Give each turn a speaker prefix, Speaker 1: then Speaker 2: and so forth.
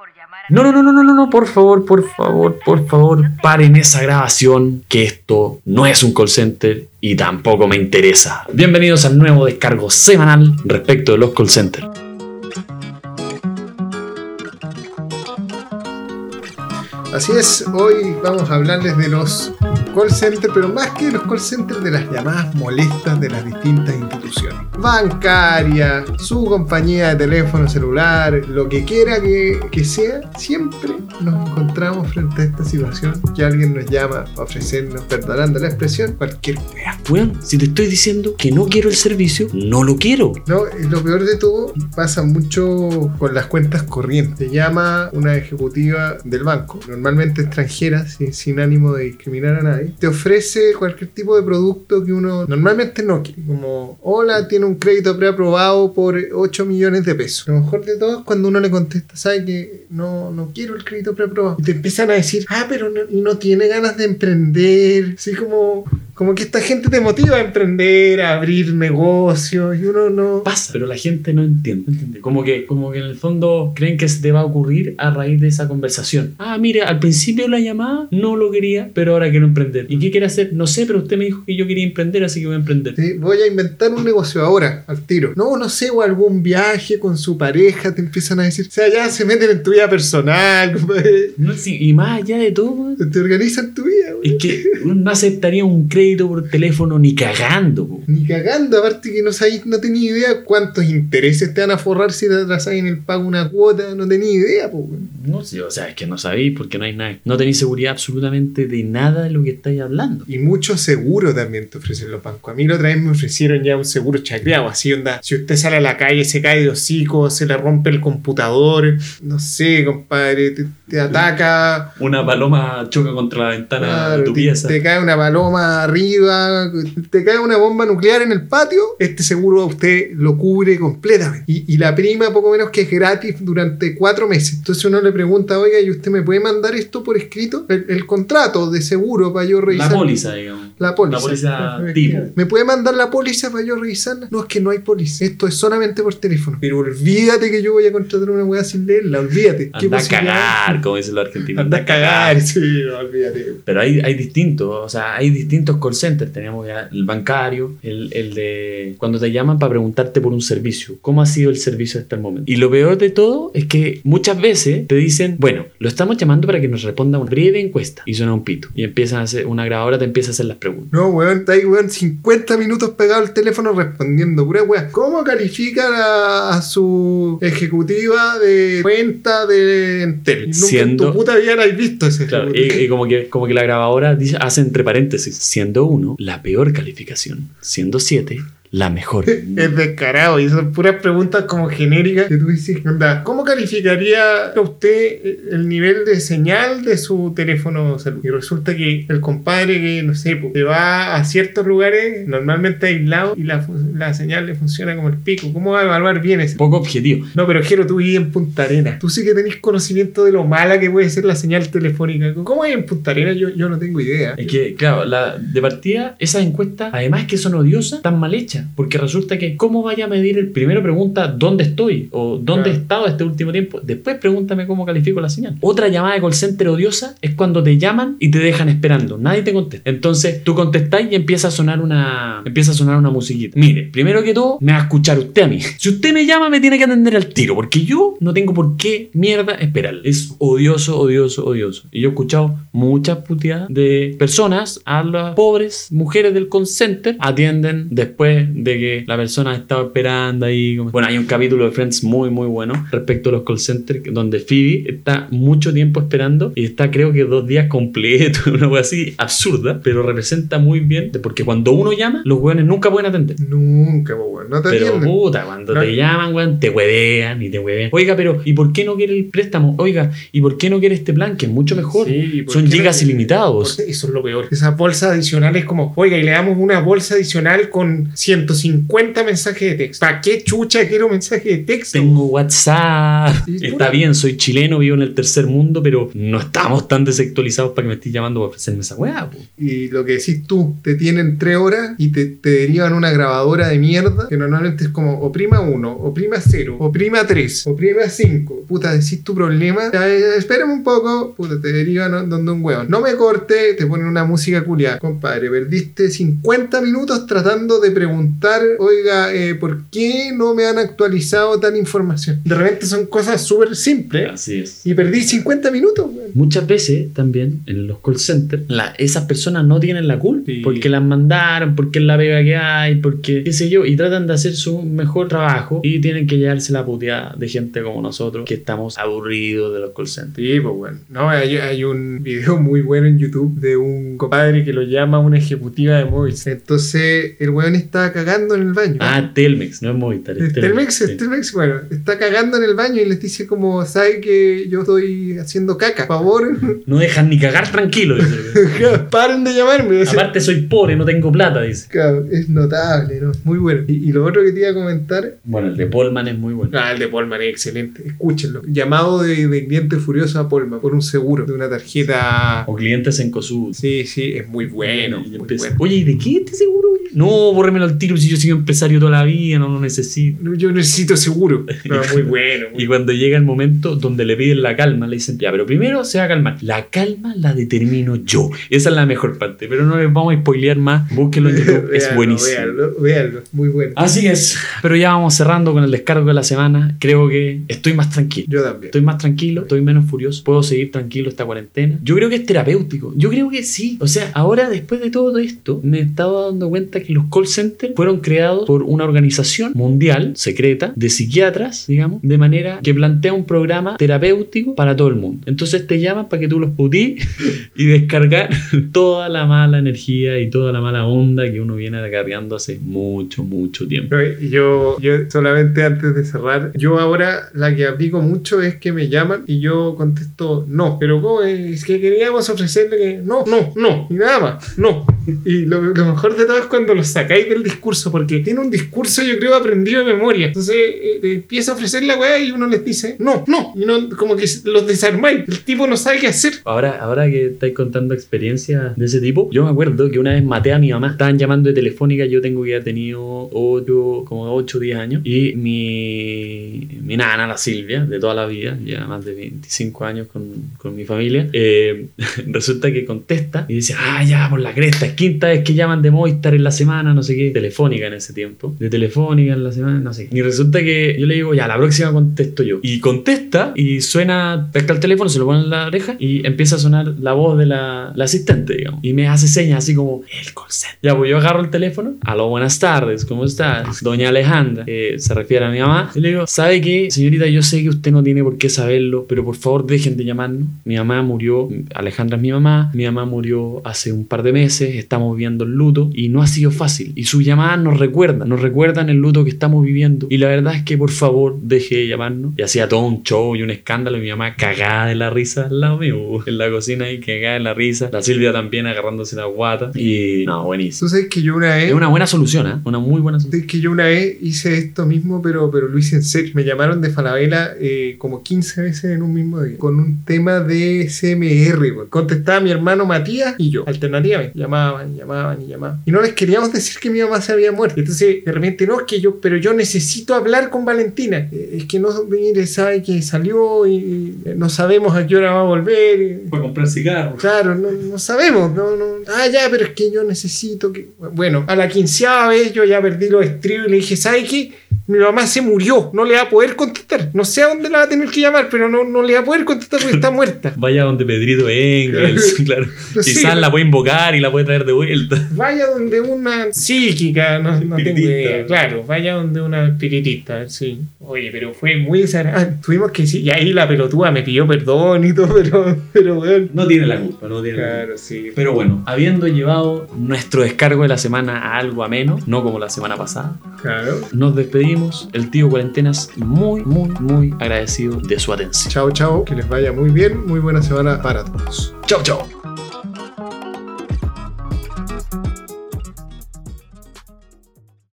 Speaker 1: por llamar a...
Speaker 2: No, no, no, no, no, no, no, por favor, por favor, por favor, paren esa grabación, que esto no es un call center y tampoco me interesa. Bienvenidos al nuevo descargo semanal respecto de los call centers.
Speaker 3: Así es, hoy vamos a hablarles de los call centers, pero más que de los call centers, de las llamadas molestas de las distintas instituciones. Bancaria, su compañía de teléfono celular, lo que quiera que, que sea, siempre nos encontramos frente a esta situación que alguien nos llama a ofrecernos, perdonando la expresión, cualquier wea.
Speaker 2: Weón, si te estoy diciendo que no quiero el servicio, no lo quiero.
Speaker 3: No, lo peor de todo pasa mucho con las cuentas corrientes. Te llama una ejecutiva del banco, normalmente extranjera, sin, sin ánimo de discriminar a nadie. Te ofrece cualquier tipo de producto que uno normalmente no quiere. Como, hola, tiene un crédito preaprobado por 8 millones de pesos. Lo mejor de todo es cuando uno le contesta, ¿sabe que no, no quiero el crédito preaprobado? Y te empiezan a decir, ah, pero no, no tiene ganas de emprender. Así como, como que esta gente te motiva a emprender, a abrir negocios, y uno no...
Speaker 2: Pasa, pero la gente no entiende. ¿no entiende? Como que, como que en el fondo creen que se te va a ocurrir a raíz de esa conversación. Ah, mire, al principio la llamada no lo quería, pero ahora quiero emprender. ¿Y qué quiere hacer? No sé, pero usted me dijo que yo quería emprender, así que voy a emprender.
Speaker 3: Sí, voy a inventar un negocio ahora, al tiro. No, no sé, o algún viaje con su pareja, te empiezan a decir, o sea, ya se meten en tu vida personal.
Speaker 2: No, sí, y más allá de todo,
Speaker 3: te organizan tu vida, güey.
Speaker 2: es que uno no aceptaría un crédito por teléfono ni cagando. po.
Speaker 3: Ni cagando, aparte que no sabéis, no tenía idea cuántos intereses te van a forrar si te atrasas en el pago una cuota, no tenía idea, pues.
Speaker 2: No sé, o sea, es que no sabéis porque no hay nada. No tenéis seguridad absolutamente de nada de lo que estáis hablando.
Speaker 3: Y mucho seguro también te ofrecen los bancos. A mí la otra vez me ofrecieron ya un seguro chacreado, así onda. Si usted sale a la calle, se cae de hocico, se le rompe el computador, no sé, compadre, te, te ataca.
Speaker 2: Una paloma choca contra la ventana
Speaker 3: Claro,
Speaker 2: de tu
Speaker 3: te,
Speaker 2: pieza.
Speaker 3: te cae una paloma arriba, te cae una bomba nuclear en el patio, este seguro a usted lo cubre completamente. Y, y la prima, poco menos que es gratis durante cuatro meses. Entonces uno le pregunta, oiga, ¿y usted me puede mandar esto por escrito? El, el contrato de seguro para yo
Speaker 2: La
Speaker 3: revisar.
Speaker 2: póliza, digamos.
Speaker 3: La póliza.
Speaker 2: La póliza tipo.
Speaker 3: ¿Me puede mandar la póliza para yo revisarla? No, es que no hay póliza. Esto es solamente por teléfono. Pero olvídate que yo voy a contratar una weá sin leerla. Olvídate. ¿Qué
Speaker 2: Anda a cagar, como dicen los argentinos.
Speaker 3: Anda a cagar. Sí, olvídate.
Speaker 2: Pero hay, hay distintos, o sea, hay distintos call centers. Tenemos ya el bancario, el, el de cuando te llaman para preguntarte por un servicio. ¿Cómo ha sido el servicio hasta el momento? Y lo peor de todo es que muchas veces te dicen, bueno, lo estamos llamando para que nos responda una breve encuesta. Y suena un pito. Y empiezan a hacer, una grabadora te empieza a hacer las preguntas.
Speaker 3: No, weón, está ahí, weón, 50 minutos pegado al teléfono respondiendo, pura weón. ¿Cómo califica a, a su ejecutiva de cuenta de Entel? Nunca
Speaker 2: Siendo-
Speaker 3: en tu puta vida la has visto ese
Speaker 2: Claro,
Speaker 3: ejecutivo.
Speaker 2: y, y como, que, como que la grabadora dice, hace entre paréntesis, siendo uno la peor calificación, siendo siete la mejor.
Speaker 3: Es descarado y son puras preguntas como genéricas que tú dices, onda, ¿cómo calificaría a usted el nivel de señal de su teléfono celular? Y resulta que el compadre que, no sé, pues, se va a ciertos lugares normalmente aislados y la, la señal le funciona como el pico. ¿Cómo va a evaluar bien ese?
Speaker 2: Poco objetivo.
Speaker 3: No, pero Jero, tú vives en Punta Arenas. Tú sí que tenés conocimiento de lo mala que puede ser la señal telefónica. ¿Cómo hay en Punta Arenas? Yo, yo no tengo idea.
Speaker 2: Es que, claro, la, de partida, esas encuestas, además que son odiosas, están mal hechas. Porque resulta que, ¿cómo vaya a medir el primero pregunta dónde estoy? O dónde
Speaker 3: Claro.
Speaker 2: he estado este último tiempo. Después pregúntame cómo califico la señal. Otra llamada de call center odiosa es cuando te llaman y te dejan esperando. Nadie te contesta. Entonces, tú contestás y empieza a sonar una. Empieza a sonar una musiquita. Mire, primero que todo, me va a escuchar usted a mí. Si usted me llama, me tiene que atender al tiro. Porque yo no tengo por qué mierda esperar. Es odioso, odioso, odioso. Y yo he escuchado muchas puteadas de personas a las pobres mujeres del call center atienden después de que la persona ha estado esperando ahí. Bueno, hay un capítulo de Friends muy, muy bueno respecto a los call centers donde Phoebe está mucho tiempo esperando y está creo que dos días completos, una cosa así absurda, pero representa muy bien porque cuando uno llama, los weones nunca pueden atender.
Speaker 3: Nunca, weón. No te
Speaker 2: Pero
Speaker 3: atienden.
Speaker 2: puta, cuando
Speaker 3: No.
Speaker 2: te llaman, weón, te huevean y te huevean. Oiga, pero ¿y por qué no quiere el préstamo? Oiga, ¿y por qué no quiere este plan que es mucho mejor?
Speaker 3: Sí, ¿por
Speaker 2: Son gigas
Speaker 3: no?
Speaker 2: ilimitados.
Speaker 3: Eso es lo peor. Esas bolsas adicionales como, oiga, y le damos una bolsa adicional con 100 150 mensajes de texto. ¿Para qué chucha quiero mensaje de texto?
Speaker 2: Tengo WhatsApp. Está bien, soy chileno, vivo en el tercer mundo, pero no estamos tan desactualizados para que me estés llamando para ofrecerme esa weá. po.
Speaker 3: Y lo que decís tú, te tienen tres horas y te, te derivan una grabadora de mierda que normalmente es como oprima 1, oprima 0, oprima 3, oprima 5. Puta, decís tu problema, ya, espérame un poco, puta, te derivan donde un hueón. No me corte, te ponen una música culiada. Compadre, perdiste 50 minutos tratando de preguntar, oiga, eh, ¿por qué no me han actualizado tal información? De repente son cosas súper simples
Speaker 2: Así es.
Speaker 3: y perdí 50 minutos.
Speaker 2: Muchas veces también en los call centers, la- esas personas no tienen la culpa.
Speaker 3: Sí.
Speaker 2: Porque las mandaron, porque es la pega que hay, porque qué sé yo, y tratan de hacer su mejor trabajo y tienen que llevarse la puteada de gente como nosotros que estamos aburridos de los call centers.
Speaker 3: Sí, pues bueno. No, hay, hay un video muy bueno en YouTube de un compadre que lo llama una ejecutiva de Movistar. Entonces, el weón está cagando en el baño.
Speaker 2: Ah, Telmex, no es Movistar. es
Speaker 3: Telmex,
Speaker 2: sí.
Speaker 3: Telmex, bueno, está cagando en el baño y les dice como, ¿sabe que yo estoy haciendo caca? Por favor,
Speaker 2: No dejan ni cagar tranquilo. dice.
Speaker 3: paren de llamarme. Dice,
Speaker 2: Aparte soy pobre, no tengo plata, dice.
Speaker 3: Claro, es notable, ¿no? Muy bueno. Y, y lo otro que te iba a comentar,
Speaker 2: Bueno, el de Polman es muy bueno.
Speaker 3: ah, el de Polman es excelente, escúchenlo. Llamado de, de cliente furioso a Polman por un seguro de una tarjeta...
Speaker 2: O clientes en COSUD.
Speaker 3: Sí, sí, es muy bueno.
Speaker 2: Y
Speaker 3: muy bueno.
Speaker 2: Oye, ¿y de qué este seguro? No, bórremelo al tiro si yo soy empresario toda la vida, no lo necesito.
Speaker 3: Yo necesito seguro. No, muy bueno. muy
Speaker 2: Y cuando llega el momento donde le piden la calma, le dicen, ya, pero primero se va a calmar. La calma la determino yo. Esa es la mejor parte, pero no les vamos a spoilear más. Búsquenlo en YouTube, es buenísimo.
Speaker 3: Véanlo, véanlo, muy bueno.
Speaker 2: Así es, pero ya vamos cerrando con el descargo de la semana. Creo que estoy más tranquilo.
Speaker 3: Yo también.
Speaker 2: Estoy más tranquilo, estoy menos furioso, puedo seguir tranquilo esta cuarentena. Yo creo que es terapéutico, yo creo que sí. O sea, ahora después de todo esto, me estaba dando cuenta que los call centers fueron creados por una organización mundial, secreta, de psiquiatras, digamos, de manera que plantea un programa terapéutico para todo el mundo. Entonces te llaman para que tú los putís y descargar toda la mala energía y toda la mala onda que uno viene acarreando hace mucho, mucho tiempo.
Speaker 3: Yo, yo solamente antes de cerrar, yo ahora la que aplico mucho es que me llaman y yo contesto no. Pero ¿cómo es que queríamos ofrecerle que no, no, no, y nada más, no. Y lo, lo mejor de todo es cuando lo sacáis del discurso, porque tiene un discurso yo creo aprendido de memoria. Entonces eh, eh, empieza a ofrecer la weá y uno les dice no, no. Y como que los desarmáis. El tipo no sabe qué hacer.
Speaker 2: Ahora, ahora que estáis contando experiencias de ese tipo, yo me acuerdo que una vez maté a mi mamá. Estaban llamando de telefónica, yo tengo que haber tenido 8, como 8 o 10 años. Y mi, mi nana, la Silvia, de toda la vida, ya más de 25 años con, con mi familia, eh, resulta que contesta y dice, ah, ya, por la cresta, quinta vez que llaman de Movistar en la semana, no sé qué, telefónica en ese tiempo, de telefónica en la semana, no sé. qué. Y resulta que yo le digo, ya, la próxima contesto yo. Y contesta y suena, pesca el teléfono, se lo pone en la oreja y empieza a sonar la voz de la, la asistente, digamos. Y me hace señas así como, el call. Ya, pues yo agarro el teléfono, aló, buenas tardes, ¿cómo estás? Doña Alejandra, que se refiere a mi mamá. Y le digo, ¿sabe qué, señorita? Yo sé que usted no tiene por qué saberlo, pero por favor dejen de llamarnos. Mi mamá murió, Alejandra es mi mamá, mi mamá murió hace un par de meses, estamos viviendo el luto y no ha sido fácil. Y sus llamadas nos recuerdan, nos recuerdan el luto que estamos viviendo. Y la verdad es que por favor deje de llamarnos. Y hacía todo un show y un escándalo y mi mamá cagada de la risa al lado mío, en la cocina ahí cagada de la risa. La Silvia también agarrándose la guata. Y no, buenísimo.
Speaker 3: Tú sabes que yo una vez...
Speaker 2: Es una buena solución, ¿eh? Una muy buena solución.
Speaker 3: Es que yo una vez hice esto mismo, pero, pero lo hice en serio. Me llamaron de Falabella eh, como 15 veces en un mismo día, con un tema de CMR. Contestaba mi hermano Matías y yo, alternativamente. Llamaban, llamaban y llamaban. Y no les queríamos decir que mi mamá se había muerto. Entonces, de repente, no, es que yo, pero yo necesito hablar con Valentina. Eh, es que no, mire, sabe que salió y, y no sabemos a qué hora va a volver.
Speaker 2: Fue a comprar cigarros.
Speaker 3: Claro, no, no sabemos, no, no. Ah, ya, pero es que yo necesito que. Bueno, a la quinceava vez yo ya perdí los estribos y le dije, ¿sabe qué? Mi mamá se murió, no le va a poder contestar. No sé a dónde la va a tener que llamar, pero no, no le va a poder contestar porque está muerta.
Speaker 2: Vaya donde Pedrito Engels, claro.
Speaker 3: Sí.
Speaker 2: Quizás la puede invocar y la puede traer de vuelta.
Speaker 3: Vaya donde una psíquica, no, no tengo idea. Claro, vaya donde una espiritista, sí. Oye, pero fue muy desagradable. Ah, tuvimos que decir, y ahí la pelotuda me pidió perdón y todo, pero, pero weón.
Speaker 2: No tiene la culpa, no tiene la culpa.
Speaker 3: Claro, sí.
Speaker 2: Pero bueno, habiendo llevado nuestro descargo de la semana a algo ameno, no como la semana pasada,
Speaker 3: Claro.
Speaker 2: nos despedimos. El tío Cuarentenas muy, muy, muy agradecido de su atención.
Speaker 3: Chao, chao. Que les vaya muy bien. Muy buena semana para todos.
Speaker 2: Chao, chao.